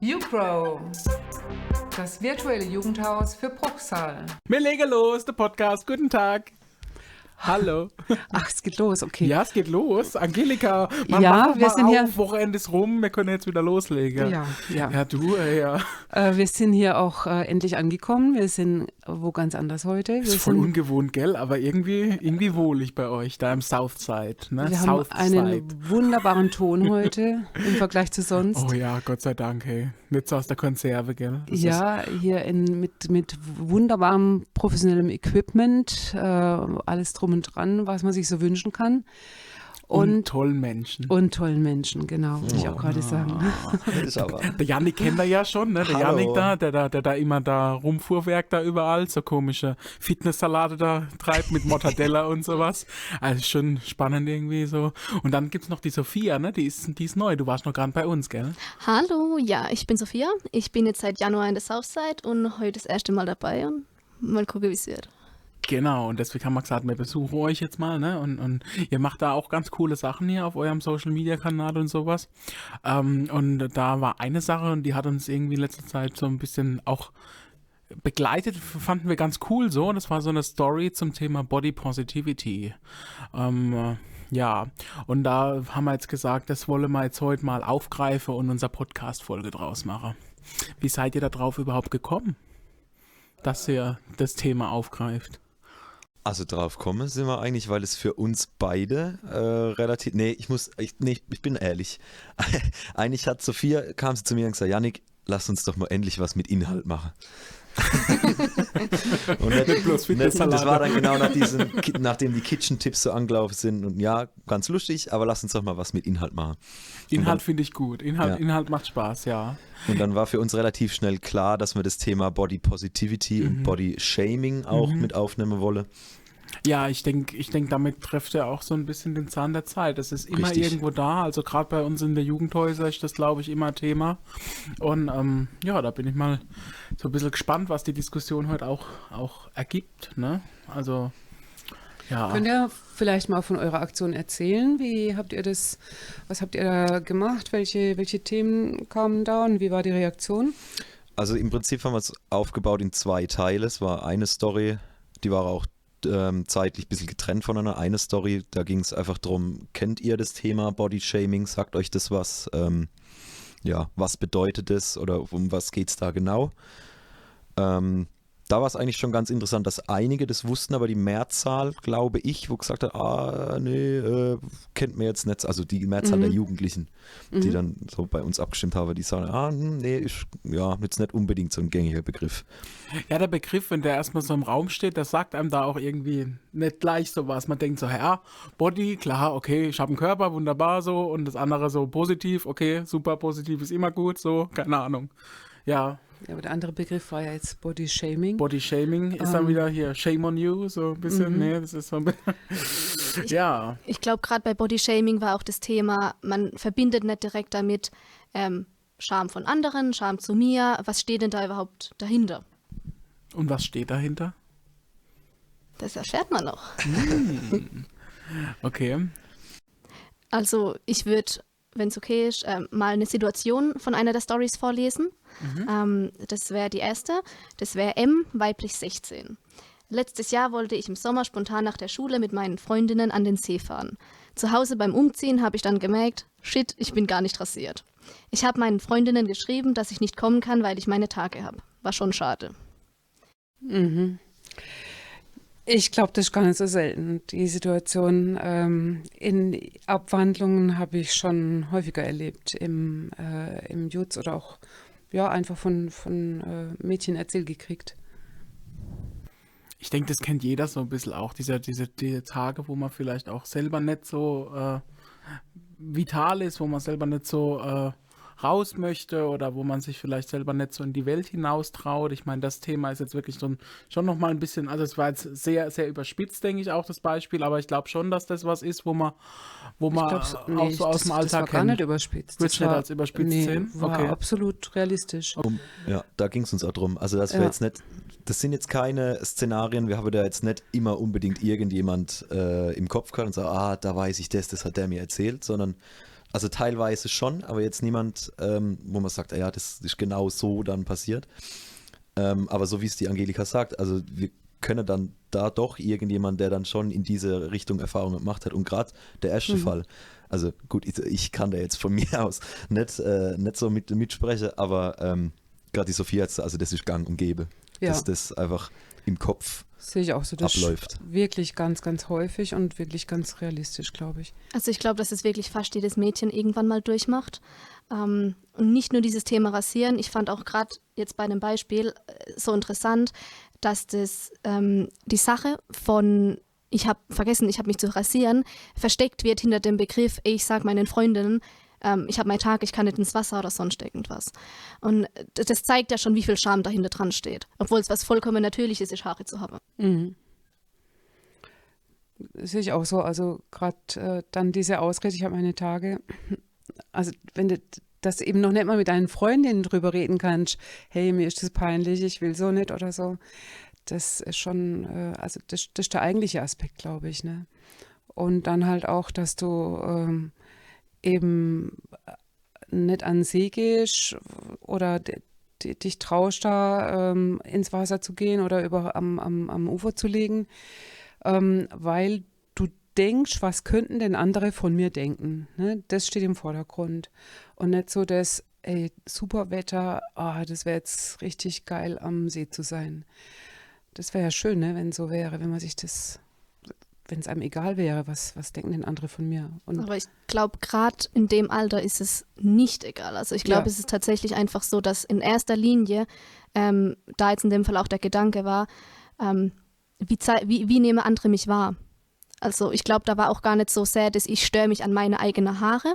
YouGrow, das virtuelle Jugendhaus für Bruchsal. Wir legen los, der Podcast. Guten Tag. Hallo. Ach, es geht los, okay. Ja, es geht los. Angelika, man Ja, wir mal sind auf, hier- Wochenende ist rum, wir können jetzt wieder loslegen. Ja, ja. Ja, du, äh, ja. Äh, wir sind hier auch äh, endlich angekommen. Wir sind wo ganz anders heute. Wir, Ist voll sind, ungewohnt, gell? Aber irgendwie, irgendwie wohlig bei euch, da im Southside. Ne? wir haben Southside. einen wunderbaren Ton heute im Vergleich zu sonst. Oh ja, Gott sei Dank, hey. Nicht so aus der Konserve, gell? Das ja, hier in, mit, mit wunderbarem professionellem Equipment, äh, alles drum und dran, was man sich so wünschen kann. Und, Und, tollen Menschen. und tollen Menschen, genau, wollte ich auch gerade sagen. Ist aber. Der Janik kennt er ja schon, ne? Der Hallo. Janik da, der, da, der da immer da rumfuhrwerk da überall, so komische Fitnesssalate da treibt mit Mortadella und sowas. Also schon spannend irgendwie so. Und dann gibt's noch die Sophia, ne? Die ist, die ist neu. Du warst noch gerade bei uns, gell? Hallo, ja, ich bin Sophia. Ich bin jetzt seit Januar in der Southside und heute das erste Mal dabei und mal gucken, wie es wird. Genau, und deswegen haben wir gesagt, wir besuchen euch jetzt mal, ne? Und, und ihr macht da auch ganz coole Sachen hier auf eurem Social Media Kanal und sowas. Ähm, und da war eine Sache und die hat uns irgendwie in letzter Zeit so ein bisschen auch begleitet, fanden wir ganz cool so. Das war so eine Story zum Thema Body Positivity. Ähm, äh, ja, und da haben wir jetzt gesagt, das wollen wir jetzt heute mal aufgreifen und unser Podcast-Folge draus machen. Wie seid ihr da drauf überhaupt gekommen, dass ihr das Thema aufgreift? Also drauf kommen sind wir eigentlich, weil es für uns beide äh, relativ. Nee, ich muss. Ich, nee, ich bin ehrlich. eigentlich hat Sophia, kam sie zu mir und gesagt, Janik, lass uns doch mal endlich was mit Inhalt machen. und nicht, bloß nicht, das war dann genau nach diesen, Ki- nachdem die Kitchen-Tipps so angelaufen sind. Und ja, ganz lustig, aber lass uns doch mal was mit Inhalt machen. Inhalt finde ich gut. Inhalt, Ja. Inhalt macht Spaß, ja. Und dann war für uns relativ schnell klar, dass wir das Thema Body Positivity Mhm. und Body Shaming auch mit aufnehmen wollen. Ja, ich denke, ich denk, damit trifft er auch so ein bisschen den Zahn der Zeit. Das ist immer Richtig. irgendwo da. Also gerade bei uns in der Jugendhäuser ist das, glaube ich, immer Thema. Und ähm, ja, da bin ich mal so ein bisschen gespannt, was die Diskussion heute auch, auch ergibt. Ne? Also, ja. Könnt ihr vielleicht mal von eurer Aktion erzählen? Wie habt ihr das, was habt ihr da gemacht? Welche, welche Themen kamen da und wie war die Reaktion? Also im Prinzip haben wir es aufgebaut in zwei Teile. Es war eine Story, die war auch ähm, zeitlich ein bisschen getrennt voneinander. Eine Story, da ging es einfach darum, kennt ihr das Thema Body Shaming? Sagt euch das was? Ähm, ja, was bedeutet das oder um was geht es da genau? Ähm, da war es eigentlich schon ganz interessant, dass einige das wussten, aber die Mehrzahl, glaube ich, wo gesagt hat, ah, nee, äh, kennt mir jetzt nicht, also die Mehrzahl der Jugendlichen, die dann so bei uns abgestimmt haben, die sagen, ah, hm, nee, ist ja jetzt nicht unbedingt so ein gängiger Begriff. Ja, der Begriff, wenn der erstmal so im Raum steht, das sagt einem da auch irgendwie nicht gleich so was. Man denkt so, ja, Body, klar, okay, ich habe einen Körper, wunderbar so. Und das andere so positiv, okay, super positiv ist immer gut, so, keine Ahnung. Ja, Ja, aber der andere Begriff war ja jetzt Body Shaming. Body Shaming ist dann wieder hier Shame on you, so ein bisschen, nee, das ist so ein bisschen. ja, Ich glaube, gerade bei Body Shaming war auch das Thema, man verbindet nicht direkt damit ähm, Scham von anderen, Scham zu mir. Was steht denn da überhaupt dahinter? und was steht dahinter? Das erfährt man noch. Okay. Also ich würde, wenn es okay ist, ähm, mal eine Situation von einer der Stories vorlesen. Ähm, das wäre die erste. Das wäre M, weiblich 16. Letztes Jahr wollte ich im Sommer spontan nach der Schule mit meinen Freundinnen an den See fahren. Zu Hause beim Umziehen habe ich dann gemerkt, shit, ich bin gar nicht rasiert. Ich habe meinen Freundinnen geschrieben, dass ich nicht kommen kann, weil ich meine Tage habe. War schon schade. Mhm. Ich glaube, das ist gar nicht so selten. Die Situation ähm, in Abwandlungen habe ich schon häufiger erlebt im, äh, im Jutz oder auch ja, einfach von, von äh, Mädchen erzählt gekriegt. Ich denke, das kennt jeder so ein bisschen auch, diese, diese, diese Tage, wo man vielleicht auch selber nicht so äh, vital ist, wo man selber nicht so äh, raus möchte oder wo man sich vielleicht selber nicht so in die Welt hinaus traut. Ich meine, das Thema ist jetzt wirklich schon, schon nochmal ein bisschen, also es war jetzt sehr, sehr überspitzt, denke ich auch, das Beispiel, aber ich glaube schon, dass das was ist, wo man, wo man glaub, auch so aus das, dem das war Alltag gar kennt. nicht überspitzt. Das du nicht war- als überspitzt nee, sehen? War Okay. absolut realistisch. Um, ja, da ging es uns auch drum. Also, dass wir Ja. jetzt nicht, das sind jetzt keine Szenarien, wir haben da jetzt nicht immer unbedingt irgendjemand äh, im Kopf gehabt und sagen, ah, da weiß ich das, das hat der mir erzählt, sondern Also teilweise schon, aber jetzt niemand, ähm, wo man sagt, ja, das ist genau so dann passiert. Ähm, aber so wie es die Angelika sagt, also wir können dann da doch irgendjemand, der dann schon in diese Richtung Erfahrungen gemacht hat. Und gerade der erste Mhm. Fall, also gut, ich, ich kann da jetzt von mir aus nicht, äh, nicht so mit, mitsprechen, aber ähm, gerade die Sophie hat also das ist gang und gäbe, Ja, dass das einfach im Kopf sehe ich auch so. Das abläuft. wirklich ganz, ganz häufig und wirklich ganz realistisch, glaube ich. Also ich glaube, dass es wirklich fast jedes Mädchen irgendwann mal durchmacht. Ähm, und nicht nur dieses Thema Rasieren. Ich fand auch gerade jetzt bei einem Beispiel äh, so interessant, dass das ähm, die Sache von ich habe vergessen, ich habe mich zu rasieren, versteckt wird hinter dem Begriff, ich sage meinen Freundinnen, ähm, ich habe meinen Tag, ich kann nicht ins Wasser oder sonst irgendwas. Und äh, das das zeigt ja schon, wie viel Scham dahinter dran steht. Obwohl es was vollkommen Natürliches ist, Haare zu haben. Mhm. Sehe ich auch so. Also gerade äh, dann diese Ausrede, ich habe meine Tage. Also wenn du das eben noch nicht mal mit deinen Freundinnen drüber reden kannst, hey, mir ist das peinlich, ich will so nicht oder so. Das ist schon, äh, also das, das ist der eigentliche Aspekt, glaube ich. Ne? Und dann halt auch, dass du ähm, eben nicht an See gehst oder dich traust, da ähm, ins Wasser zu gehen oder über, am, am, am Ufer zu liegen, ähm, weil du denkst, was könnten denn andere von mir denken? Ne? Das steht im Vordergrund. Und nicht so das, ey, super Wetter, ah, das wäre jetzt richtig geil, am See zu sein. Das wäre ja schön, ne, wenn so wäre, wenn man sich das, wenn es einem egal wäre, was, was denken denn andere von mir? Und Aber ich glaube, gerade in dem Alter ist es nicht egal. Also ich glaube, Ja. es ist tatsächlich einfach so, dass in erster Linie, ähm, da jetzt in dem Fall auch der Gedanke war, ähm, wie, wie, wie nehmen andere mich wahr? Also ich glaube, da war auch gar nicht so sehr, dass ich störe mich an meine eigenen Haare,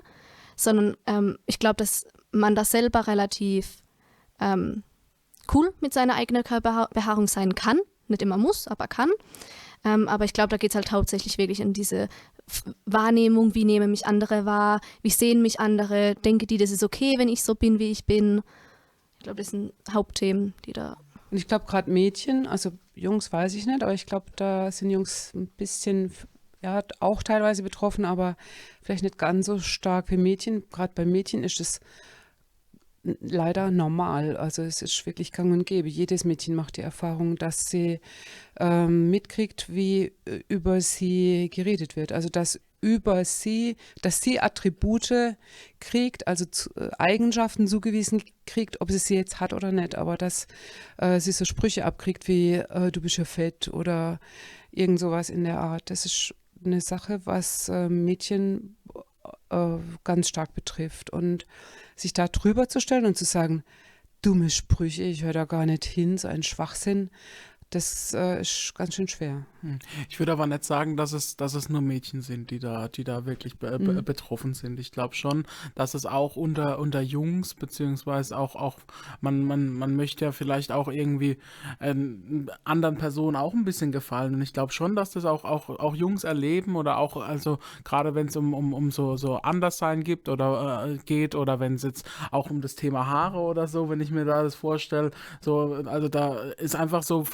sondern ähm, ich glaube, dass man da selber relativ ähm, cool mit seiner eigenen Körperbehaarung sein kann. Nicht immer muss, aber kann. Ähm, aber ich glaube, da geht es halt hauptsächlich wirklich in diese Wahrnehmung, wie nehmen mich andere wahr, wie sehen mich andere, denke die, das ist okay, wenn ich so bin, wie ich bin. Ich glaube, das sind Hauptthemen, die da. Und ich glaube, gerade Mädchen, also Jungs weiß ich nicht, aber ich glaube, da sind Jungs ein bisschen, ja, auch teilweise betroffen, aber vielleicht nicht ganz so stark wie Mädchen. Gerade bei Mädchen ist es leider normal. Also es ist wirklich gang und gäbe. Jedes Mädchen macht die Erfahrung, dass sie ähm, mitkriegt, wie äh, über sie geredet wird. Also dass über sie, dass sie Attribute kriegt, also zu, äh, Eigenschaften zugewiesen kriegt, ob sie sie jetzt hat oder nicht, aber dass äh, sie so Sprüche abkriegt wie äh, du bist ja fett oder irgend sowas in der Art. Das ist eine Sache, was Mädchen äh, ganz stark betrifft. Und sich da drüber zu stellen und zu sagen, dumme Sprüche, ich höre da gar nicht hin, so ein Schwachsinn, das äh, ist ganz schön schwer. Ich würde aber nicht sagen, dass es, dass es nur Mädchen sind, die da, die da wirklich be Mhm. betroffen sind. Ich glaube schon, dass es auch unter, unter Jungs, beziehungsweise auch, auch man, man, man möchte ja vielleicht auch irgendwie ähm, anderen Personen auch ein bisschen gefallen. Und ich glaube schon, dass das auch, auch, auch Jungs erleben oder auch, also gerade wenn es um, um, um so, so Anderssein gibt oder äh, geht oder wenn es jetzt auch um das Thema Haare oder so, wenn ich mir da das vorstelle, so, also da ist einfach so,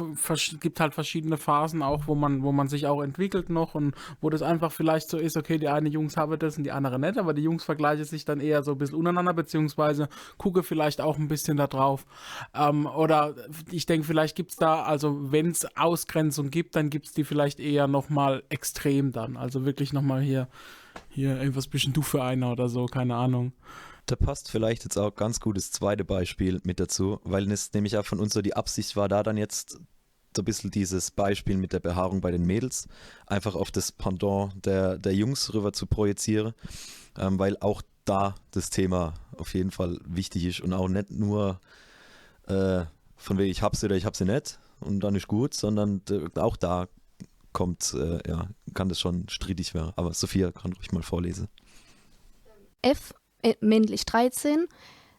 gibt halt verschiedene Phasen auch, wo man, wo man sich auch entwickelt noch und wo das einfach vielleicht so ist, okay, die eine Jungs haben das und die andere nicht, aber die Jungs vergleichen sich dann eher so ein bisschen untereinander, beziehungsweise gucke vielleicht auch ein bisschen da drauf. Ähm, oder ich denke, vielleicht gibt es da, also wenn es Ausgrenzung gibt, dann gibt es die vielleicht eher nochmal extrem dann. Also wirklich nochmal hier, hier irgendwas bisschen du für einer oder so, keine Ahnung. Da passt vielleicht jetzt auch ganz gutes zweite Beispiel mit dazu, weil es nämlich auch von uns so die Absicht war, da dann jetzt so ein bisschen dieses Beispiel mit der Behaarung bei den Mädels einfach auf das Pendant der, der Jungs rüber zu projizieren, ähm, weil auch da das Thema auf jeden Fall wichtig ist und auch nicht nur äh, von wegen ich hab sie oder ich hab sie nicht und dann ist gut, sondern auch da kommt, äh, ja, kann das schon strittig werden. Aber Sophia kann ruhig mal vorlesen. F, äh, männlich 13.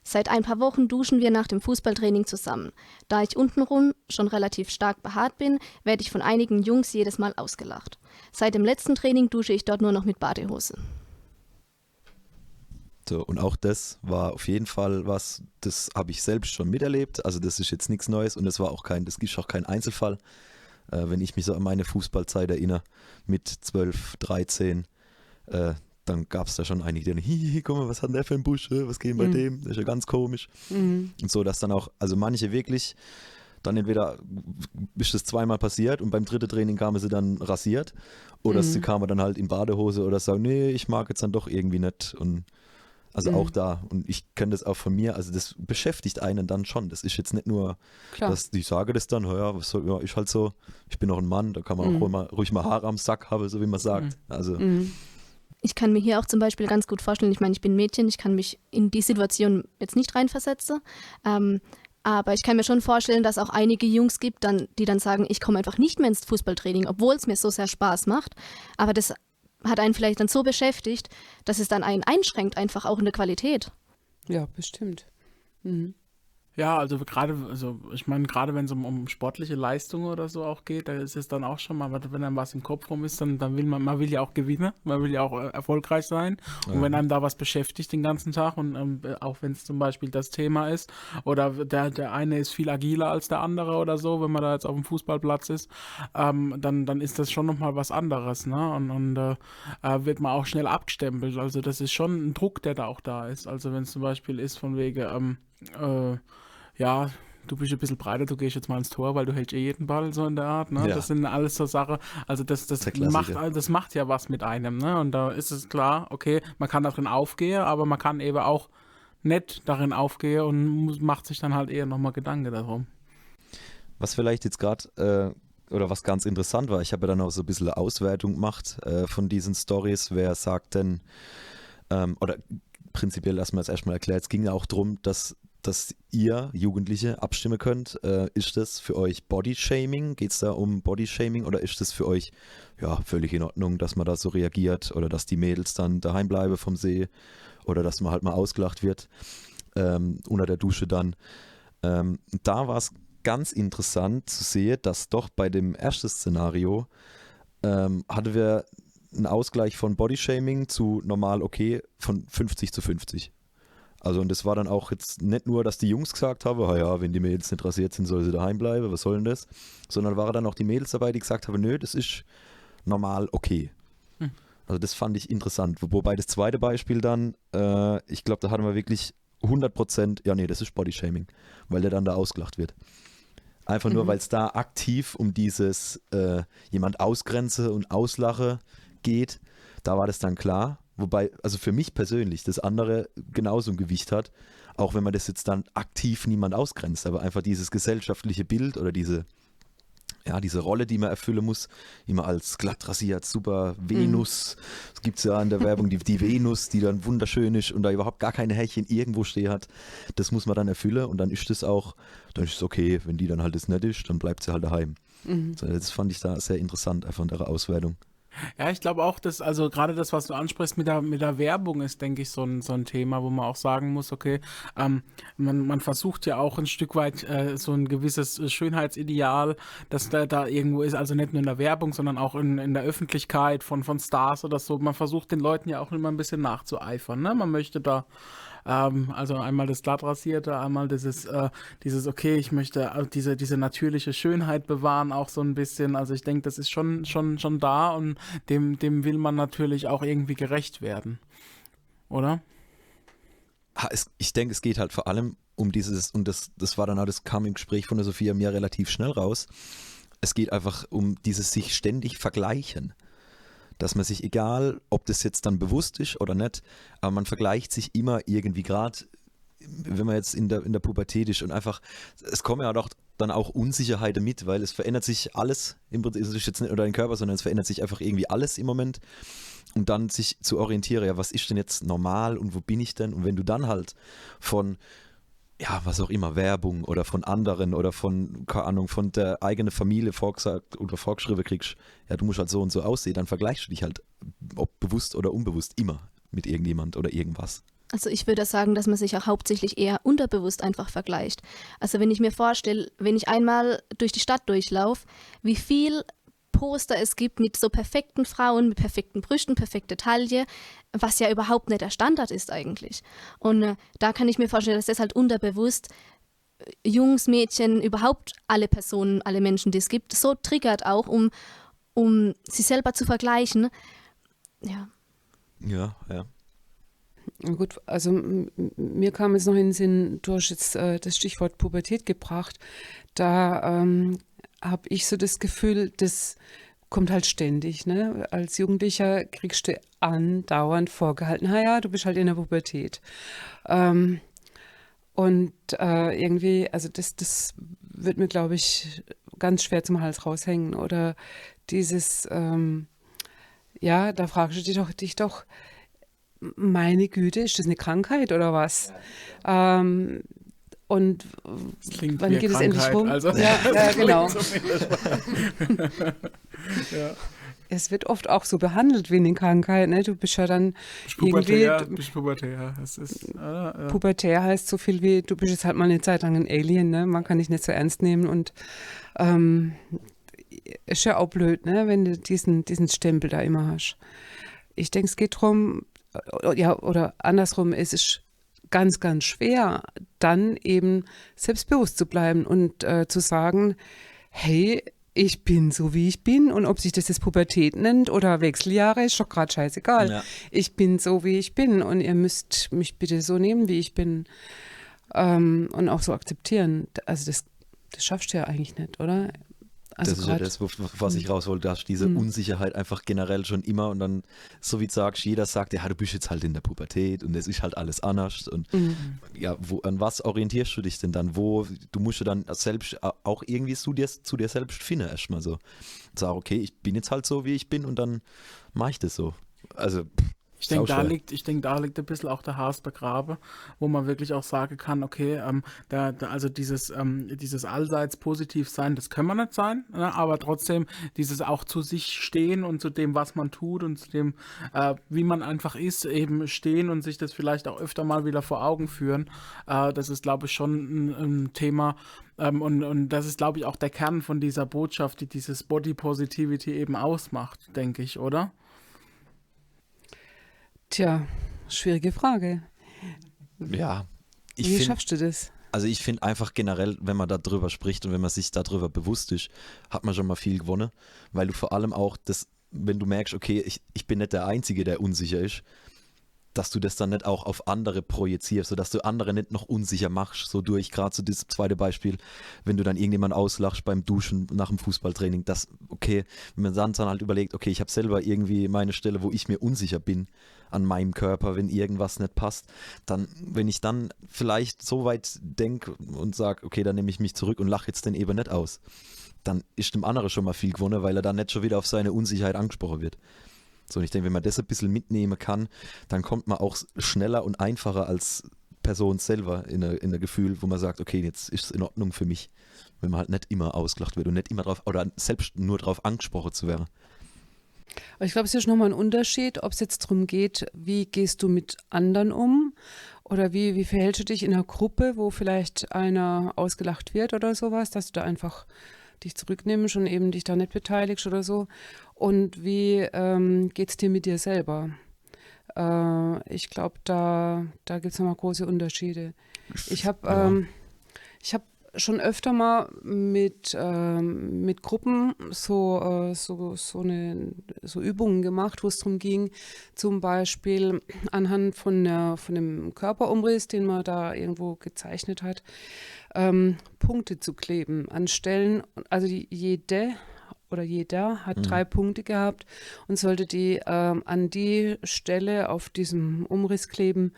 Seit ein paar Wochen duschen wir nach dem Fußballtraining zusammen. Da ich untenrum schon relativ stark behaart bin, werde ich von einigen Jungs jedes Mal ausgelacht. Seit dem letzten Training dusche ich dort nur noch mit Badehose. So, und auch das war auf jeden Fall was, das habe ich selbst schon miterlebt. Also das ist jetzt nichts Neues und das war auch kein, das ist auch kein Einzelfall. Äh, wenn ich mich so an meine Fußballzeit erinnere, mit 12, 13, äh, dann gab es da schon einige, die dann, hihi, guck mal, was hat denn der für ein Busch, was geht denn bei Mhm. dem, das ist ja ganz komisch. Mhm. Und so, dass dann auch, also manche wirklich dann entweder ist das zweimal passiert und beim dritten Training kamen sie dann rasiert oder Mhm. sie kamen dann halt in Badehose oder sagen, nee, ich mag jetzt dann doch irgendwie nicht und also Mhm. auch da und ich kenne das auch von mir, also das beschäftigt einen dann schon, das ist jetzt nicht nur, Klar. dass ich sage das dann, ja, was soll, ja, ich halt so, ich bin auch ein Mann, da kann man Mhm. auch ruhig mal, ruhig mal Haare am Sack haben, so wie man sagt, also Mhm. Ich kann mir hier auch zum Beispiel ganz gut vorstellen, ich meine, ich bin Mädchen, ich kann mich in die Situation jetzt nicht reinversetzen. Ähm, aber ich kann mir schon vorstellen, dass auch einige Jungs gibt, dann, die dann sagen, ich komme einfach nicht mehr ins Fußballtraining, obwohl es mir so sehr Spaß macht. Aber das hat einen vielleicht dann so beschäftigt, dass es dann einen einschränkt, einfach auch in der Qualität. Ja, bestimmt. Mhm. Ja, also gerade, also ich meine, gerade wenn es um, um sportliche Leistungen oder so auch geht, da ist es dann auch schon mal, wenn dann was im Kopf rum ist, dann, dann will man, man will ja auch gewinnen, man will ja auch äh, erfolgreich sein. Und wenn einem da was beschäftigt den ganzen Tag und ähm, auch wenn es zum Beispiel das Thema ist, oder der, der eine ist viel agiler als der andere oder so, wenn man da jetzt auf dem Fußballplatz ist, ähm, dann, dann ist das schon nochmal was anderes, ne? Und, und äh, äh, wird man auch schnell abgestempelt. Also das ist schon ein Druck, der da auch da ist. Also wenn es zum Beispiel ist von wegen, ähm, äh, ja, du bist ein bisschen breiter, du gehst jetzt mal ins Tor, weil du hältst eh jeden Ball, so in der Art, ne? Ja. Das sind alles so Sachen, also das, das macht, das macht ja was mit einem, ne? Und da ist es klar, okay, man kann darin aufgehen, aber man kann eben auch nicht darin aufgehen und macht sich dann halt eher nochmal Gedanken darum. Was vielleicht jetzt gerade, äh, oder was ganz interessant war, ich habe ja dann auch so ein bisschen eine Auswertung gemacht äh, von diesen Stories, wer sagt denn, ähm, oder prinzipiell erstmal jetzt erstmal erklärt, es ging ja auch darum, dass, dass ihr Jugendliche abstimmen könnt. Äh, ist das für euch Bodyshaming? Geht es da um Bodyshaming oder ist das für euch ja völlig in Ordnung, dass man da so reagiert oder dass die Mädels dann daheim bleiben vom See oder dass man halt mal ausgelacht wird ähm, unter der Dusche dann? Ähm, da war es ganz interessant zu sehen, dass doch bei dem ersten Szenario ähm, hatten wir einen Ausgleich von Bodyshaming zu normal okay von 50 zu 50. Also und das war dann auch jetzt nicht nur, dass die Jungs gesagt haben, "Ah ja, wenn die Mädels nicht rasiert sind, soll sie daheim bleiben, was soll denn das? Sondern waren dann auch die Mädels dabei, die gesagt haben, nö, das ist normal okay. Hm. Also das fand ich interessant. Wobei das zweite Beispiel dann, äh, ich glaube, da hatten wir wirklich 100 Prozent, ja nee, das ist Bodyshaming, weil der dann da ausgelacht wird. Einfach nur, Mhm. weil es da aktiv um dieses äh, jemand ausgrenze und auslache geht. Da war das dann klar. Wobei, also für mich persönlich, das andere genauso ein Gewicht hat, auch wenn man das jetzt dann aktiv niemand ausgrenzt, aber einfach dieses gesellschaftliche Bild oder diese, ja, diese Rolle, die man erfüllen muss, immer als glatt rasiert, super Venus. Es gibt ja in der Werbung die, die Venus, die dann wunderschön ist und da überhaupt gar keine Härchen irgendwo stehen hat. Das muss man dann erfüllen und dann ist das auch, dann ist es okay, wenn die dann halt das nicht ist, dann bleibt sie halt daheim. Mhm. So, das fand ich da sehr interessant, einfach in der Auswertung. Ja, ich glaube auch, dass, also gerade das, was du ansprichst mit der, mit der Werbung, ist, denke ich, so ein, so ein Thema, wo man auch sagen muss, okay, ähm, man, man versucht ja auch ein Stück weit äh, so ein gewisses äh, Schönheitsideal, dass da, da irgendwo ist, also nicht nur in der Werbung, sondern auch in, in der Öffentlichkeit von, von Stars oder so. Man versucht den Leuten ja auch immer ein bisschen nachzueifern, ne? Man möchte da ähm, also einmal das glattrasierte, einmal dieses, äh, dieses, okay, ich möchte äh, diese, diese natürliche Schönheit bewahren, auch so ein bisschen. Also ich denke, das ist schon, schon, schon da und dem, dem will man natürlich auch irgendwie gerecht werden. Oder? Ich denke, es geht halt vor allem um dieses, und das, das war dann auch, das kam im Gespräch von der Sophia mir relativ schnell raus. Es geht einfach um dieses sich ständig vergleichen. Dass man sich, egal ob das jetzt dann bewusst ist oder nicht, aber man vergleicht sich immer irgendwie gerade, wenn man jetzt in der, in der Pubertät ist und einfach, es kommen ja doch dann auch Unsicherheiten mit, weil es verändert sich alles, im Prinzip, ist jetzt nicht nur dein Körper, sondern es verändert sich einfach irgendwie alles im Moment und dann sich zu orientieren, ja, was ist denn jetzt normal und wo bin ich denn? Und wenn du dann halt von, ja, was auch immer, Werbung oder von anderen oder von, keine Ahnung, von der eigenen Familie vorgesagt oder vorgeschrieben kriegst, ja, du musst halt so und so aussehen, dann vergleichst du dich halt, ob bewusst oder unbewusst, immer mit irgendjemand oder irgendwas. Also ich würde sagen, dass man sich auch hauptsächlich eher unterbewusst einfach vergleicht. Also wenn ich mir vorstelle, wenn ich einmal durch die Stadt durchlaufe, wie viel Poster es gibt mit so perfekten Frauen, mit perfekten Brüsten, perfekte Taille, was ja überhaupt nicht der Standard ist eigentlich. Und äh, da kann ich mir vorstellen, dass das halt unterbewusst äh, Jungs, Mädchen, überhaupt alle Personen, alle Menschen, die es gibt, so triggert auch, um, um sich selber zu vergleichen. Ja. Ja, ja. Gut, also mir kam es noch in den Sinn, du hast jetzt äh, das Stichwort Pubertät gebracht. Da ähm, habe ich so das Gefühl, das kommt halt ständig. Ne? Als Jugendlicher kriegst du andauernd vorgehalten, naja, du bist halt in der Pubertät. Ähm, und äh, irgendwie, also das, das wird mir, glaube ich, ganz schwer zum Hals raushängen. Oder dieses, ähm, ja, da fragst du dich doch, dich doch, meine Güte, ist das eine Krankheit oder was? Ja, ähm, und wann geht es endlich rum? Also. Ja, ja genau. ja. Es wird oft auch so behandelt wie eine Krankheit. Ne? Du bist ja dann bist irgendwie. Pubertär, bist pubertär. Es ist, äh, ja. Pubertär heißt so viel wie, du bist jetzt halt mal eine Zeit lang ein Alien. Ne? Man kann dich nicht so ernst nehmen und ähm, ist ja auch blöd, ne? wenn du diesen, diesen Stempel da immer hast. Ich denke, es geht darum, äh, ja, oder andersrum, es ist ganz, ganz schwer, dann eben selbstbewusst zu bleiben und äh, zu sagen, hey, ich bin so, wie ich bin und ob sich das jetzt Pubertät nennt oder Wechseljahre, ist doch gerade scheißegal. Ja. Ich bin so, wie ich bin und ihr müsst mich bitte so nehmen, wie ich bin ähm, und auch so akzeptieren. Also das, das schaffst du ja eigentlich nicht, oder? Also das ist ja das, was ich raus wollte, dass diese mhm. Unsicherheit einfach generell schon immer und dann, so wie du sagst, jeder sagt, ja, du bist jetzt halt in der Pubertät und es ist halt alles anders und mhm. ja, wo, an was orientierst du dich denn dann? Wo, du musst ja dann selbst auch irgendwie zu dir, zu dir selbst finden erstmal so. Sag, okay, ich bin jetzt halt so, wie ich bin und dann mache ich das so. Also, pff, ich denke, da liegt, ich denke, da liegt ein bisschen auch der Haas begraben, wo man wirklich auch sagen kann, okay, ähm, da, da, also dieses, ähm, dieses allseits positiv sein, das können wir nicht sein, ne? aber trotzdem dieses auch zu sich stehen und zu dem, was man tut und zu dem, äh, wie man einfach ist, eben stehen und sich das vielleicht auch öfter mal wieder vor Augen führen, äh, das ist, glaube ich, schon ein, ein Thema, ähm, und, und das ist, glaube ich, auch der Kern von dieser Botschaft, die dieses Body Positivity eben ausmacht, denke ich, oder? Tja, schwierige Frage. Ja. Wie find, schaffst du das? Also ich finde einfach generell, wenn man darüber spricht und wenn man sich darüber bewusst ist, hat man schon mal viel gewonnen, weil du vor allem auch das, wenn du merkst, okay, ich, ich bin nicht der Einzige, der unsicher ist, dass du das dann nicht auch auf andere projizierst, sodass du andere nicht noch unsicher machst, so durch, gerade so das zweite Beispiel, wenn du dann irgendjemand auslachst beim Duschen nach dem Fußballtraining, das, okay, wenn man dann, dann halt überlegt, okay, ich habe selber irgendwie meine Stelle, wo ich mir unsicher bin an meinem Körper, wenn irgendwas nicht passt, dann, wenn ich dann vielleicht so weit denke und sage, okay, dann nehme ich mich zurück und lache jetzt den eben nicht aus, dann ist dem anderen schon mal viel gewonnen, weil er dann nicht schon wieder auf seine Unsicherheit angesprochen wird. So, und ich denke, wenn man das ein bisschen mitnehmen kann, dann kommt man auch schneller und einfacher als Person selber in ein, in Gefühl, wo man sagt, okay, jetzt ist es in Ordnung für mich, wenn man halt nicht immer ausgelacht wird und nicht immer drauf, oder selbst nur drauf angesprochen zu werden. Aber ich glaube, es ist nochmal ein Unterschied, ob es jetzt darum geht, wie gehst du mit anderen um oder wie, wie verhältst du dich in einer Gruppe, wo vielleicht einer ausgelacht wird oder sowas, dass du da einfach dich zurücknimmst und eben dich da nicht beteiligst oder so. Und wie ähm, geht es dir mit dir selber? Äh, ich glaube, da, da gibt es nochmal große Unterschiede. Ich habe ähm, hab schon öfter mal mit, ähm, mit Gruppen so, äh, so, so, eine, so Übungen gemacht, wo es darum ging, zum Beispiel anhand von, der, von dem Körperumriss, den man da irgendwo gezeichnet hat, ähm, Punkte zu kleben an Stellen. Also die, jede oder jeder hat mhm. drei Punkte gehabt und sollte die ähm, an die Stelle auf diesem Umriss kleben,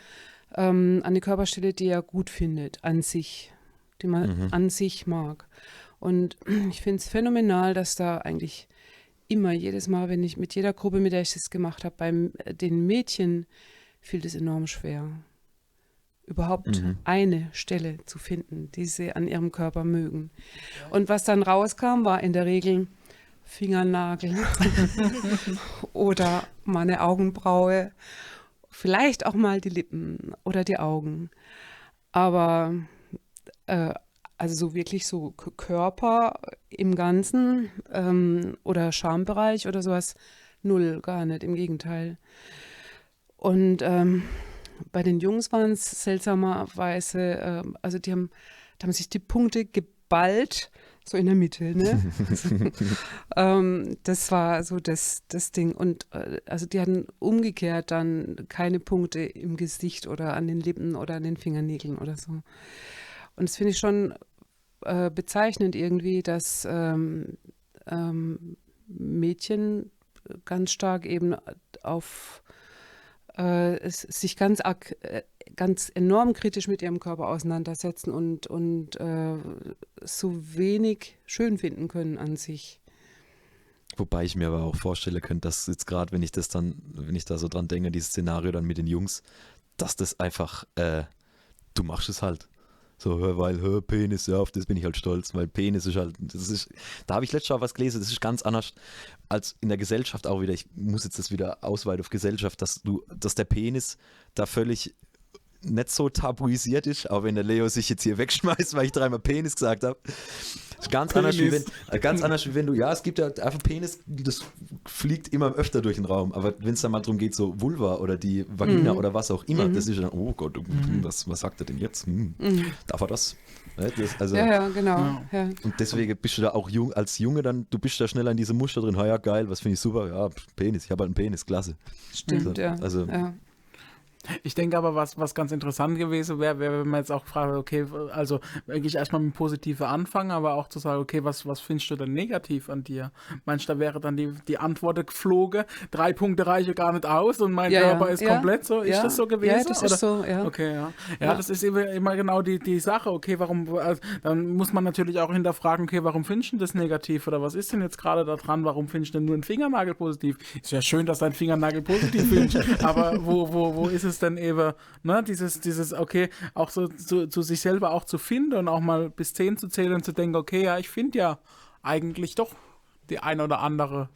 ähm, an die Körperstelle, die er gut findet, an sich, die man mhm. an sich mag. Und ich finde es phänomenal, dass da eigentlich immer, jedes Mal, wenn ich mit jeder Gruppe, mit der ich das gemacht habe, bei äh, den Mädchen fiel das enorm schwer überhaupt mhm. eine Stelle zu finden, die sie an ihrem Körper mögen. Und was dann rauskam, war in der Regel Fingernagel oder mal eine Augenbraue, vielleicht auch mal die Lippen oder die Augen. Aber äh, also so wirklich so Körper im Ganzen ähm, oder Schambereich oder sowas, null, gar nicht, im Gegenteil. Und ähm, bei den Jungs waren es seltsamerweise, äh, also die haben, da haben sich die Punkte geballt, so in der Mitte, ne? ähm, das war so das, das Ding. Und äh, also die hatten umgekehrt dann keine Punkte im Gesicht oder an den Lippen oder an den Fingernägeln oder so. Und das finde ich schon äh, bezeichnend irgendwie, dass ähm, ähm, Mädchen ganz stark eben auf äh, sich ganz, äh, ganz enorm kritisch mit ihrem Körper auseinandersetzen und, und äh, so wenig schön finden können an sich. Wobei ich mir aber auch vorstellen könnte, dass jetzt gerade, wenn ich das dann, wenn ich da so dran denke, dieses Szenario dann mit den Jungs, dass das einfach, äh, du machst es halt. So, weil hör, Penis, ja, auf das bin ich halt stolz, weil Penis ist halt, das ist, da habe ich letztes Mal was gelesen, das ist ganz anders als in der Gesellschaft auch wieder. Ich muss jetzt das wieder ausweiten auf Gesellschaft, dass du, dass der Penis da völlig nicht so tabuisiert ist, auch wenn der Leo sich jetzt hier wegschmeißt, weil ich dreimal Penis gesagt habe. Ist ganz Penis. anders, wie wenn, äh, ganz anders wie wenn du, ja, es gibt ja einfach Penis, das fliegt immer öfter durch den Raum, aber wenn es dann mal darum geht, so Vulva oder die Vagina mhm. oder was auch immer, mhm. das ist dann, oh Gott, mhm. was, was sagt er denn jetzt? Hm, mhm. darf er das? das also, ja, ja, genau. Ja. Und deswegen bist du da auch jung, als Junge dann, du bist da schneller in diese Muster drin, ja, geil, was finde ich super, ja, Penis, ich habe halt einen Penis, klasse. Stimmt, also, ja. Also, ja. Ich denke aber, was, was ganz interessant gewesen wäre, wäre, wenn man jetzt auch fragt, okay, also wirklich erstmal mit Positive anfangen, aber auch zu sagen, okay, was, was findest du denn negativ an dir? Meinst du, da wäre dann die, die Antwort geflogen, drei Punkte reiche gar nicht aus und mein ja, Körper ja, ist ja, komplett so? Ist das so gewesen? Ja, das Oder? ist so, ja. Okay, ja. Ja, das ist immer, immer genau die, die Sache, okay, warum, also, dann muss man natürlich auch hinterfragen, okay, warum findest du das negativ oder was ist denn jetzt gerade da dran, warum findest du denn nur einen Fingernagel positiv? Ist ja schön, dass dein Fingernagel positiv findest, aber wo, wo, wo ist es denn eben, ne, dieses, dieses, okay, auch so zu, zu, sich selber auch zu finden und auch mal bis zehn zu zählen und zu denken, okay, ja, ich finde ja eigentlich doch die eine oder andere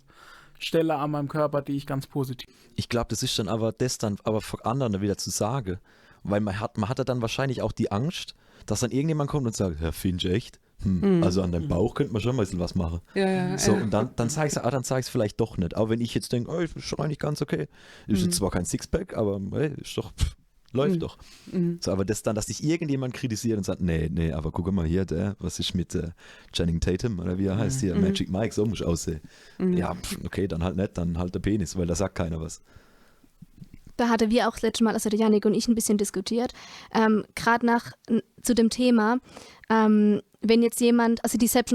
Stelle an meinem Körper, die ich ganz positiv. Ich glaube, das ist dann aber das dann aber vor anderen wieder zu sagen, weil man hat, man hatte dann wahrscheinlich auch die Angst, dass dann irgendjemand kommt und sagt, finde ich echt. Hm, mhm. Also an deinem Bauch könnte man schon mal ein bisschen was machen. Ja, ja, so, und dann, dann sage ich es ah, sag vielleicht doch nicht. Auch wenn ich jetzt denke, oh, ist schon eigentlich ganz okay. Ist mhm. jetzt zwar kein Sixpack, aber hey, ist doch, pff, läuft mhm. doch. Mhm. So, aber das dann, dass sich irgendjemand kritisiert und sagt, nee, nee, aber guck mal hier, der, was ist mit äh, Channing Tatum oder wie er heißt hier, mhm. Magic Mike, so muss ich aussehen. Ja, pff, okay, dann halt nicht, dann halt der Penis, weil da sagt keiner was. Da hatte wir auch das letzte Mal, also der Janik und ich ein bisschen diskutiert, ähm, gerade nach zu dem Thema, ähm, wenn jetzt jemand, also die Selbst-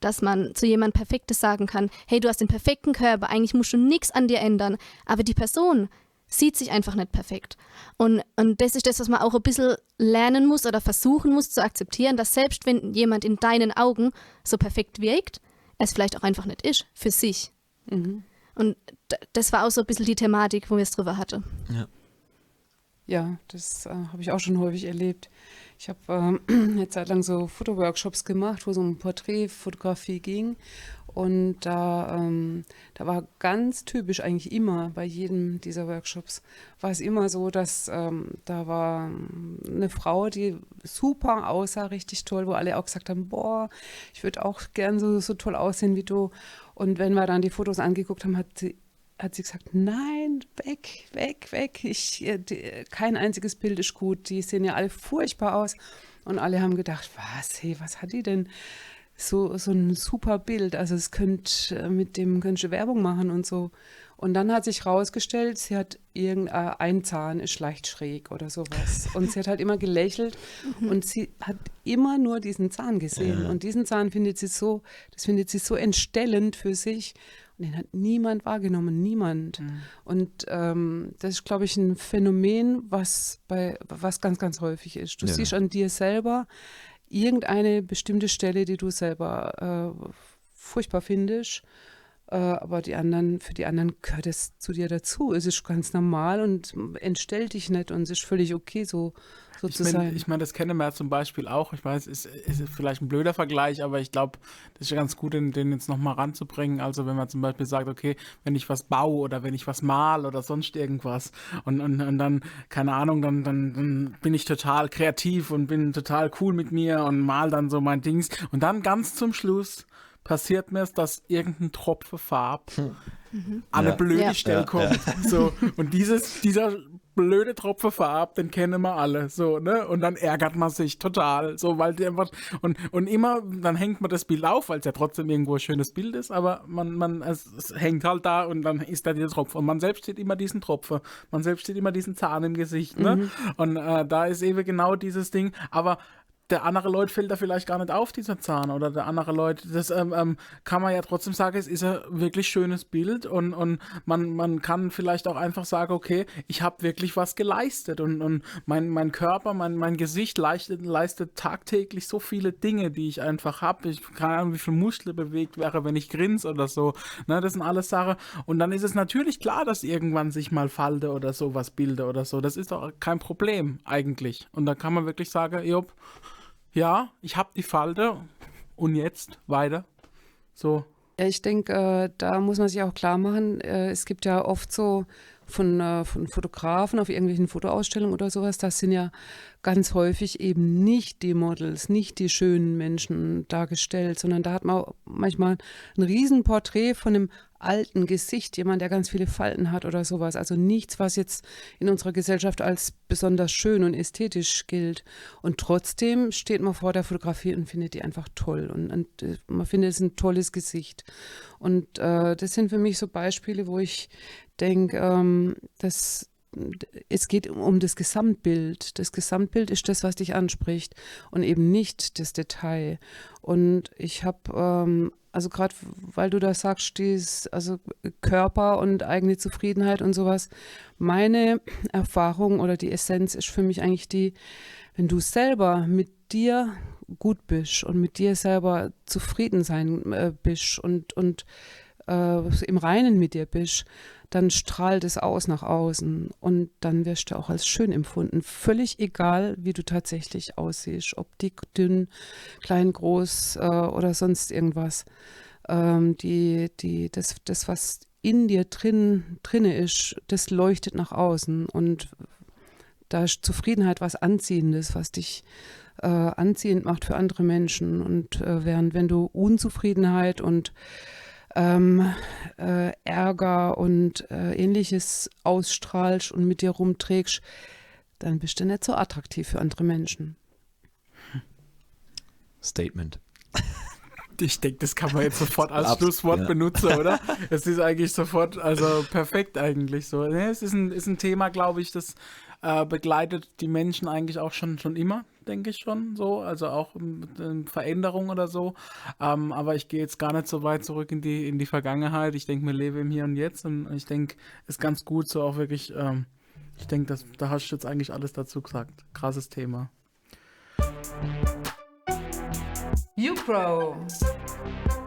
dass man zu jemandem Perfektes sagen kann, hey, du hast den perfekten Körper, eigentlich musst du nichts an dir ändern, aber die Person sieht sich einfach nicht perfekt. Und, und das ist das, was man auch ein bisschen lernen muss oder versuchen muss zu akzeptieren, dass selbst wenn jemand in deinen Augen so perfekt wirkt, es vielleicht auch einfach nicht ist für sich. Mhm. Und das war auch so ein bisschen die Thematik, wo wir es drüber hatten. Ja. Ja, das äh, habe ich auch schon häufig erlebt. Ich habe ähm, eine Zeit lang so Fotoworkshops gemacht, wo es um Porträtfotografie ging. Und da, ähm, da war ganz typisch eigentlich immer bei jedem dieser Workshops, war es immer so, dass ähm, da war eine Frau, die super aussah, richtig toll, wo alle auch gesagt haben, boah, ich würde auch gern so, so toll aussehen wie du. Und wenn wir dann die Fotos angeguckt haben, hat sie hat sie gesagt, nein, weg, weg, weg. Ich, äh, die, kein einziges Bild ist gut. Die sehen ja alle furchtbar aus. Und alle haben gedacht, was, hey, was hat die denn? so, so ein super Bild. Also es könnte äh, mit dem könnte Werbung machen und so. Und dann hat sich herausgestellt, sie hat irgendein Zahn ist leicht schräg oder sowas. Und sie hat halt immer gelächelt mhm. und sie hat immer nur diesen Zahn gesehen. Ja. Und diesen Zahn findet sie so, das findet sie so entstellend für sich. Und den hat niemand wahrgenommen, niemand. Mhm. Und ähm, das ist, glaube ich, ein Phänomen, was bei was ganz, ganz häufig ist. Du ja. siehst an dir selber, irgendeine bestimmte Stelle, die du selber äh, furchtbar findest. Äh, aber die anderen, für die anderen gehört es zu dir dazu. Es ist ganz normal und entstellt dich nicht und es ist völlig okay, so, so ich zu mein, sein. Ich meine, das kennen wir ja zum Beispiel auch. Ich weiß, es ist, ist vielleicht ein blöder Vergleich, aber ich glaube, das ist ganz gut, den, den jetzt nochmal ranzubringen. Also wenn man zum Beispiel sagt, okay, wenn ich was baue oder wenn ich was mal oder sonst irgendwas und, und, und dann, keine Ahnung, dann, dann, dann bin ich total kreativ und bin total cool mit mir und mal dann so mein Dings. Und dann ganz zum Schluss passiert mir es, dass irgendein Tropfen Farb hm. an eine blöde ja. Stelle kommt. Ja. So, und dieses, dieser blöde Tropfen verab, den kennen wir alle, so, ne? Und dann ärgert man sich total, so, weil die einfach, und, und immer, dann hängt man das Bild auf, weil es ja trotzdem irgendwo ein schönes Bild ist, aber man, man, es, es hängt halt da und dann ist da dieser Tropfen. Und man selbst sieht immer diesen Tropfen, man selbst sieht immer diesen Zahn im Gesicht, ne? Mhm. Und äh, da ist eben genau dieses Ding, aber der andere Leute fällt da vielleicht gar nicht auf, dieser Zahn, oder der andere Leute, das ähm, ähm, kann man ja trotzdem sagen, es ist ein wirklich schönes Bild und, und man, man kann vielleicht auch einfach sagen, okay, ich habe wirklich was geleistet und, und mein, mein Körper, mein, mein Gesicht leistet, leistet tagtäglich so viele Dinge, die ich einfach habe. Ich kann Ahnung, wie viel Muskel bewegt wäre, wenn ich grinse oder so. Ne, das sind alles Sachen. Und dann ist es natürlich klar, dass irgendwann sich mal falte oder sowas bilde oder so. Das ist doch kein Problem eigentlich. Und da kann man wirklich sagen, Job, ja, ich habe die Falte und jetzt weiter. So. Ja, ich denke, äh, da muss man sich auch klar machen, äh, es gibt ja oft so von, äh, von Fotografen auf irgendwelchen Fotoausstellungen oder sowas, das sind ja ganz häufig eben nicht die Models, nicht die schönen Menschen dargestellt, sondern da hat man manchmal ein Riesenporträt von einem alten Gesicht, jemand, der ganz viele Falten hat oder sowas. Also nichts, was jetzt in unserer Gesellschaft als besonders schön und ästhetisch gilt. Und trotzdem steht man vor der Fotografie und findet die einfach toll. Und, und äh, man findet es ein tolles Gesicht. Und äh, das sind für mich so Beispiele, wo ich denke, ähm, dass es geht um das Gesamtbild. Das Gesamtbild ist das, was dich anspricht und eben nicht das Detail. Und ich habe, ähm, also gerade weil du da sagst, dies, also Körper und eigene Zufriedenheit und sowas, meine Erfahrung oder die Essenz ist für mich eigentlich die, wenn du selber mit dir gut bist und mit dir selber zufrieden sein äh, bist und, und äh, im Reinen mit dir bist, dann strahlt es aus nach außen und dann wirst du auch als schön empfunden. Völlig egal, wie du tatsächlich aussiehst, ob dick, dünn, klein, groß äh, oder sonst irgendwas. Ähm, die, die, das, das, was in dir drin drinne ist, das leuchtet nach außen und da ist Zufriedenheit was Anziehendes, was dich äh, anziehend macht für andere Menschen. Und äh, während wenn du Unzufriedenheit und ähm, äh, Ärger und äh, ähnliches ausstrahlst und mit dir rumträgst, dann bist du nicht so attraktiv für andere Menschen. Statement. Ich denke, das kann man jetzt sofort als Schlusswort ja. benutzen, oder? Es ist eigentlich sofort, also perfekt eigentlich so. Ne, es ist ein, ist ein Thema, glaube ich, das äh, begleitet die Menschen eigentlich auch schon, schon immer, denke ich schon so. Also auch mit, ähm, Veränderung oder so. Ähm, aber ich gehe jetzt gar nicht so weit zurück in die, in die Vergangenheit. Ich denke, wir leben im Hier und Jetzt und ich denke, ist ganz gut so auch wirklich, ähm, ich denke, da hast du jetzt eigentlich alles dazu gesagt. Krasses Thema. YouGrow,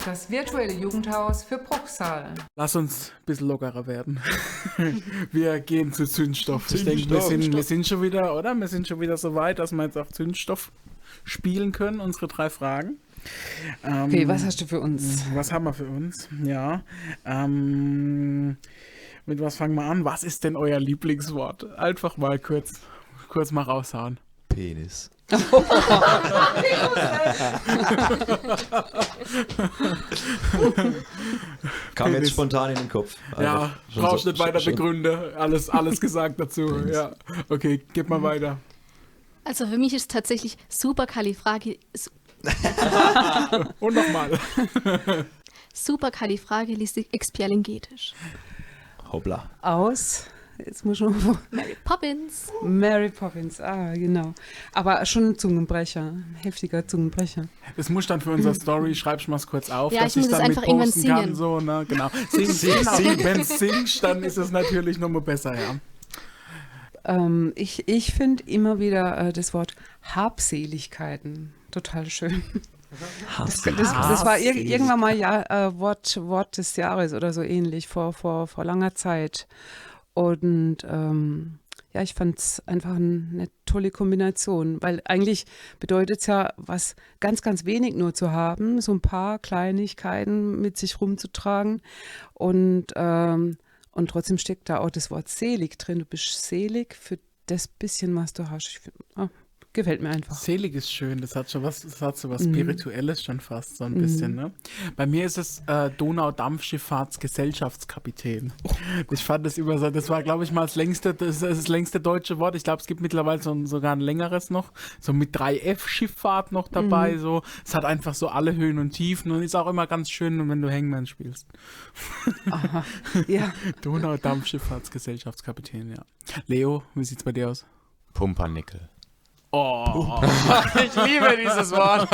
das virtuelle Jugendhaus für Bruchsal. Lass uns ein bisschen lockerer werden. wir gehen zu Zündstoff. Ich denke, wir Zündstoff. sind, wir sind schon wieder, oder? Wir sind schon wieder so weit, dass wir jetzt auch Zündstoff spielen können, unsere drei Fragen. Ähm, Okay, was hast du für uns? was haben wir für uns? Ja. Ähm, mit was fangen wir an? Was ist denn euer Lieblingswort? Einfach mal kurz, kurz mal raushauen. Penis. Kam jetzt spontan in den Kopf. ja, Einfach schon brauchst so- nicht weiter begründen. Alles, alles gesagt dazu. Penis. ja. Okay, gib mal weiter. Also für mich ist tatsächlich Superkalifragi, Und nochmal. Superkalifragilistikexpialidocious. Hoppla. Aus. Jetzt muss noch. Mary Poppins. Mary Poppins, ah, genau. Aber schon ein Zungenbrecher, ein heftiger Zungenbrecher. Das muss dann für unsere Story, schreibst du mal kurz auf, Ja, dass ich ich muss dann es mit einfach irgendwann posten kann. singen. So, ne? Genau. Sing, sing, sing. Wenn es singst, dann ist es natürlich nochmal besser, ja. Ähm, ich ich finde immer wieder äh, das Wort Habseligkeiten total schön. Das, das, das war ir irgendwann mal ja, äh, Wort, Wort des Jahres oder so ähnlich, vor, vor, vor langer Zeit. Und ähm, ja, ich fand es einfach ein, eine tolle Kombination, weil eigentlich bedeutet es ja, was ganz, ganz wenig nur zu haben, so ein paar Kleinigkeiten mit sich rumzutragen. Und, ähm, und trotzdem steckt da auch das Wort selig drin. Du bist selig für das bisschen, was du hast. Ich find, ah, gefällt mir einfach. Selig ist schön, das hat schon was, das hat so was Mhm. Spirituelles schon fast, so ein bisschen, ne? Bei mir ist es äh, Donaudampfschifffahrtsgesellschaftskapitän. Ich fand das immer so, das war, glaube ich, mal das längste, das, ist das längste deutsche Wort. Ich glaube, es gibt mittlerweile so, sogar ein längeres noch, so mit 3F-Schifffahrt noch dabei, so. Es hat einfach so alle Höhen und Tiefen und ist auch immer ganz schön, wenn du Hangman spielst. Aha. Ja, Donaudampfschifffahrtsgesellschaftskapitän, ja. Leo, wie sieht's bei dir aus? Pumpernickel. Oh, ich liebe dieses Wort.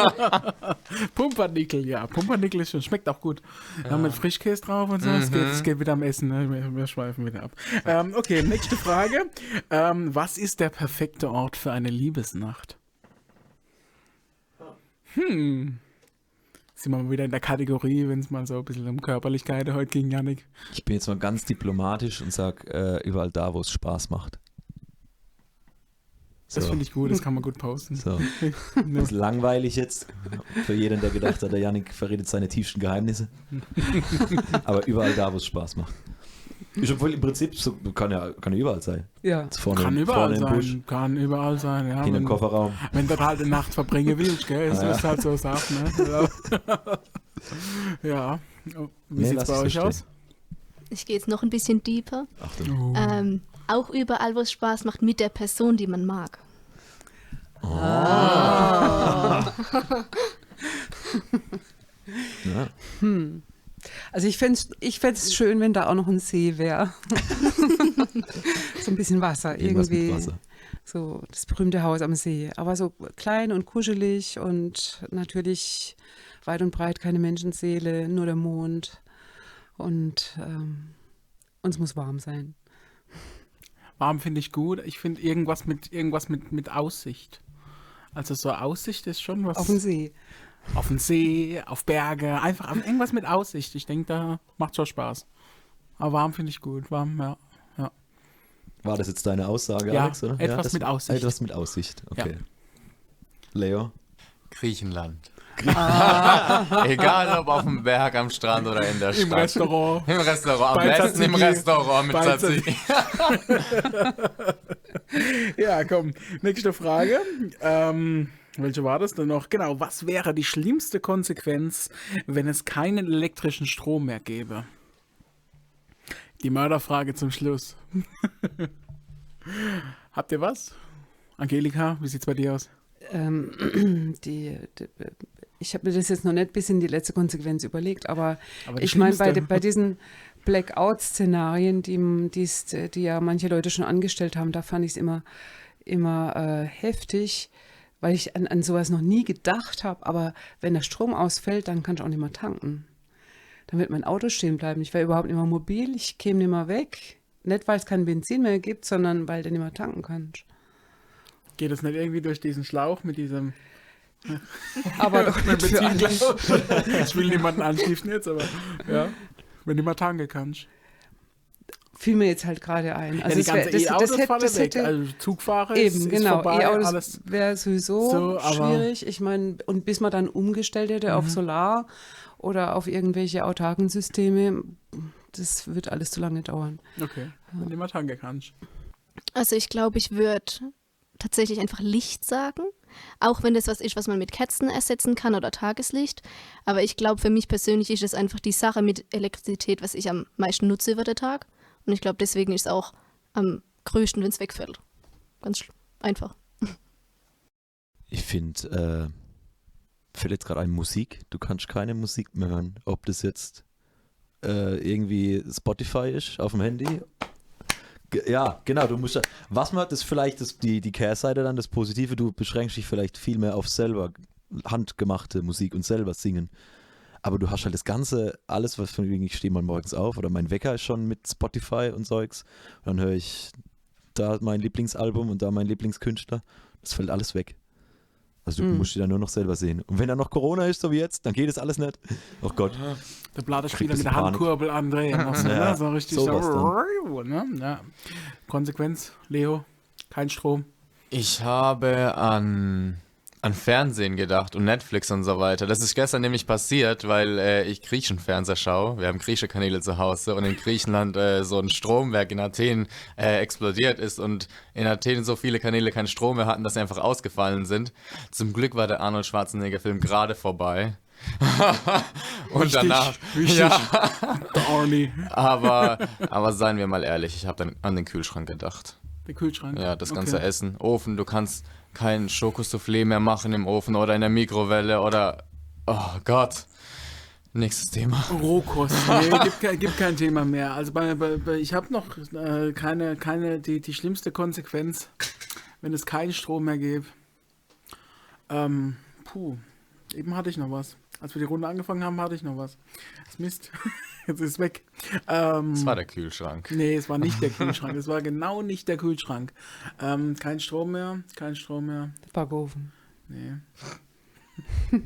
Pumpernickel, ja. Pumpernickel ist schon, schmeckt auch gut. Ja. mit Frischkäse drauf und so. Es, geht, es geht wieder am Essen, ne? wir, wir schweifen wieder ab. Ähm, okay, nächste Frage. Ähm, was ist der perfekte Ort für eine Liebesnacht? Hm. Sind wir mal wieder in der Kategorie, wenn es mal so ein bisschen um Körperlichkeit heute ging, Janik. Ich bin jetzt mal ganz diplomatisch und sag äh, überall da, wo es Spaß macht. Das So. finde ich gut, das kann man gut posten. So. Das ist langweilig jetzt für jeden, der gedacht hat, der Janik verredet seine tiefsten Geheimnisse. Aber überall da, wo es Spaß macht. Ist obwohl im Prinzip so, kann ja, kann ja überall sein. ja. Vorne, Kann überall Busch, sein, kann überall sein, ja. im wenn- Kofferraum. Wenn du halt eine Nacht verbringen willst, gell? Das Ah, ja. ist halt so Sache, ne? Ja. Wie Nee, sieht's bei euch so aus? Ich gehe jetzt noch ein bisschen deeper. Achtung. Oh. Ähm, auch überall, wo es Spaß macht, mit der Person, die man mag. Ja. Also ich fände es ich fänd's schön, wenn da auch noch ein See wäre. so ein bisschen Wasser Irgendwas irgendwie. mit Wasser. So das berühmte Haus am See. Aber so klein und kuschelig und natürlich weit und breit keine Menschenseele, nur der Mond. Und ähm, uns muss warm sein. Warm finde ich gut. Ich finde irgendwas mit irgendwas mit, mit Aussicht. Also so Aussicht ist schon was. Auf dem See. auf den See, auf Berge, einfach auf irgendwas mit Aussicht. Ich denke, da macht schon Spaß. Aber warm finde ich gut. Warm, ja. War das jetzt deine Aussage, Ja, Alex? Oder? etwas das- mit Aussicht. Etwas mit Aussicht, okay. Leo? Griechenland. Egal ob auf dem Berg, am Strand oder in der Stadt. Im Restaurant. Im Restaurant. Am Bei besten im. Restaurant mit Bei Tzatziki. Ja, komm. Nächste Frage. Ähm, welche war das denn noch? Genau, was wäre die schlimmste Konsequenz, wenn es keinen elektrischen Strom mehr gäbe? Die Mörderfrage zum Schluss. Habt ihr was? Angelika, wie sieht's bei dir aus? Ähm, die, die, ich habe mir das jetzt noch nicht bis in die letzte Konsequenz überlegt, aber, Aber ich meine, bei, bei diesen Blackout-Szenarien, die, die's- die ja manche Leute schon angestellt haben, da fand ich es immer, immer äh, heftig, weil ich an, an sowas noch nie gedacht habe. Aber wenn der Strom ausfällt, dann kann ich auch nicht mehr tanken. Dann wird mein Auto stehen bleiben. Ich wäre überhaupt nicht mehr mobil, ich käme nicht mehr weg. Nicht, weil es kein Benzin mehr gibt, sondern weil du nicht mehr tanken kannst. Geht es nicht irgendwie durch diesen Schlauch mit diesem Aber doch nicht für alle. Ich will niemanden anschließen jetzt, aber ja. Wenn du mal tanken kannst. Fiel mir jetzt halt gerade ein. Also ja, die ganze E-Autos hätte- fallen das weg. hätte- Also Zugfahrer ist, Eben, ist genau. vorbei, E-Autos alles. wäre sowieso So, schwierig. Ich meine, und bis man dann umgestellt hätte Mhm. auf Solar oder auf irgendwelche autarken Systeme, das wird alles zu lange dauern. Okay, wenn du mal tanken kannst. Also ich glaube, ich würde tatsächlich einfach Licht sagen. Auch wenn das was ist, was man mit Kerzen ersetzen kann oder Tageslicht. Aber ich glaube, für mich persönlich ist es einfach die Sache mit Elektrizität, was ich am meisten nutze über den Tag. Und ich glaube, deswegen ist es auch am größten, wenn es wegfällt. Ganz einfach. Ich finde, äh, fällt jetzt gerade ein Musik. Du kannst keine Musik mehr hören. Ob das jetzt äh, irgendwie Spotify ist auf dem Handy. Ja, genau, du musst was man, das ist vielleicht das, die, die Kehrseite dann, das Positive, du beschränkst dich vielleicht viel mehr auf selber handgemachte Musik und selber singen. Aber du hast halt das Ganze, alles, was von wegen, ich stehe mal morgens auf oder mein Wecker ist schon mit Spotify und Zeugs. Und dann höre ich da mein Lieblingsalbum und da mein Lieblingskünstler. Das fällt alles weg. Also du Mhm. musst dich dann nur noch selber sehen. Und wenn dann noch Corona ist, so wie jetzt, dann geht es alles nicht. Oh Gott. Der Blader Kriegt Spieler mit der. Handkurbel. Noch so, Ja, ne? so richtig so. Ne? Ja. Konsequenz, Leo, kein Strom. Ich habe an an Fernsehen gedacht und Netflix und so weiter. Das ist gestern nämlich passiert, weil äh, ich griechischen Fernseher schaue. Wir haben griechische Kanäle zu Hause und in Griechenland äh, so ein Stromwerk in Athen äh, explodiert ist und in Athen so viele Kanäle keinen Strom mehr hatten, dass sie einfach ausgefallen sind. Zum Glück war der Arnold Schwarzenegger-Film gerade vorbei. und Wichtig, danach. wichtig. Ja, aber, aber seien wir mal ehrlich, ich habe dann an den Kühlschrank gedacht. Der Kühlschrank. Ja, das ganze Okay. Essen. Ofen, du kannst kein Schokosoufflé mehr machen im Ofen oder in der Mikrowelle oder. Oh Gott. Nächstes Thema. Rohkost. Nee, gibt, kein- gibt kein Thema mehr. Also bei, bei, bei, ich habe noch äh, keine, keine, die, die schlimmste Konsequenz, wenn es keinen Strom mehr gäbe. Ähm, puh, eben hatte ich noch was. Als wir die Runde angefangen haben, hatte ich noch was. Das Mist. Jetzt ist es weg. Ähm, Das war der Kühlschrank. Nee, es war nicht der Kühlschrank. es war genau nicht der Kühlschrank. Ähm, kein Strom mehr, kein Strom mehr. Backofen. Nee,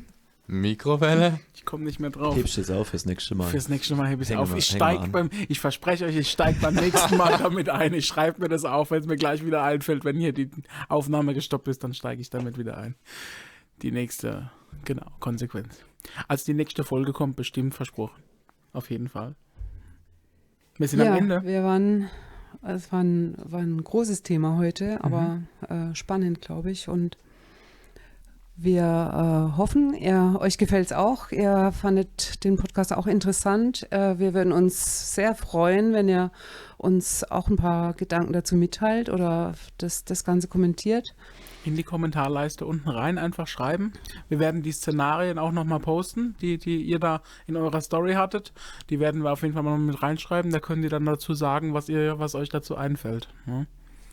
Mikrowelle? ich komme nicht mehr drauf. Hebst du es auf fürs nächste Mal. Fürs nächste Mal hebe ich es auf. Ich an. beim, ich verspreche euch, ich steige beim nächsten Mal damit ein. Ich schreibe mir das auf, wenn es mir gleich wieder einfällt. Wenn hier die Aufnahme gestoppt ist, dann steige ich damit wieder ein. Die nächste, genau, Konsequenz. Als die nächste Folge kommt, bestimmt versprochen. Auf jeden Fall. Wir sind ja, am Ende. wir waren, es war ein, war ein großes Thema heute, aber Mhm. äh, spannend, glaube ich. Und wir äh, hoffen, ihr, euch gefällt es auch. Ihr fandet den Podcast auch interessant. Äh, wir würden uns sehr freuen, wenn ihr uns auch ein paar Gedanken dazu mitteilt oder das, das Ganze kommentiert. In die Kommentarleiste unten rein einfach schreiben. Wir werden die Szenarien auch nochmal posten, die, die ihr da in eurer Story hattet. Die werden wir auf jeden Fall mal mit reinschreiben. Da könnt ihr dann dazu sagen, was ihr, was euch dazu einfällt. Ja.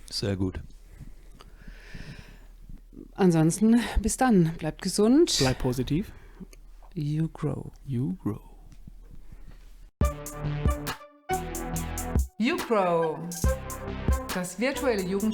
Sehr gut. Ansonsten bis dann. Bleibt gesund. Bleibt positiv. You grow. You grow. YouGrow, das virtuelle Jugendhaus